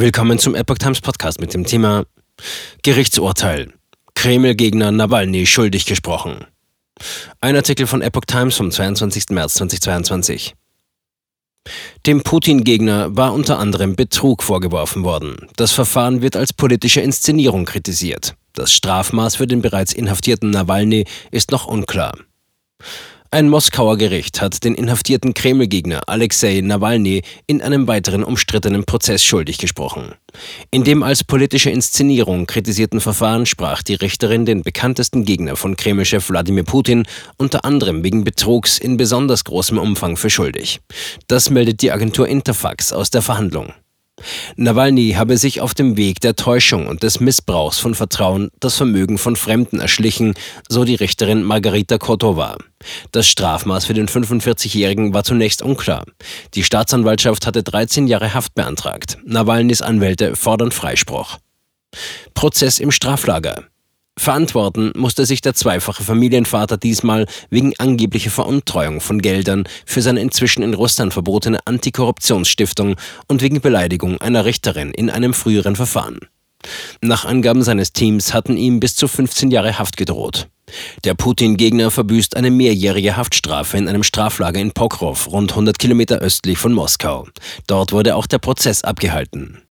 Willkommen zum Epoch Times Podcast mit dem Thema Gerichtsurteil. Kreml-Gegner Nawalny schuldig gesprochen. Ein Artikel von Epoch Times vom 22. März 2022. Dem Putin-Gegner war unter anderem Betrug vorgeworfen worden. Das Verfahren wird als politische Inszenierung kritisiert. Das Strafmaß für den bereits inhaftierten Nawalny ist noch unklar. Ein Moskauer Gericht hat den inhaftierten Kreml-Gegner Alexei Nawalny in einem weiteren umstrittenen Prozess schuldig gesprochen. In dem als politische Inszenierung kritisierten Verfahren sprach die Richterin den bekanntesten Gegner von Kreml-Chef Wladimir Putin unter anderem wegen Betrugs in besonders großem Umfang für schuldig. Das meldet die Agentur Interfax aus der Verhandlung. Nawalny habe sich auf dem Weg der Täuschung und des Missbrauchs von Vertrauen das Vermögen von Fremden erschlichen, so die Richterin Margarita Kotova. Das Strafmaß für den 45-Jährigen war zunächst unklar. Die Staatsanwaltschaft hatte 13 Jahre Haft beantragt. Nawalnys Anwälte fordern Freispruch. Prozess im Straflager. Verantworten musste sich der zweifache Familienvater diesmal wegen angeblicher Veruntreuung von Geldern für seine inzwischen in Russland verbotene Antikorruptionsstiftung und wegen Beleidigung einer Richterin in einem früheren Verfahren. Nach Angaben seines Teams hatten ihm bis zu 15 Jahre Haft gedroht. Der Putin-Gegner verbüßt eine mehrjährige Haftstrafe in einem Straflager in Pokrov, rund 100 Kilometer östlich von Moskau. Dort wurde auch der Prozess abgehalten.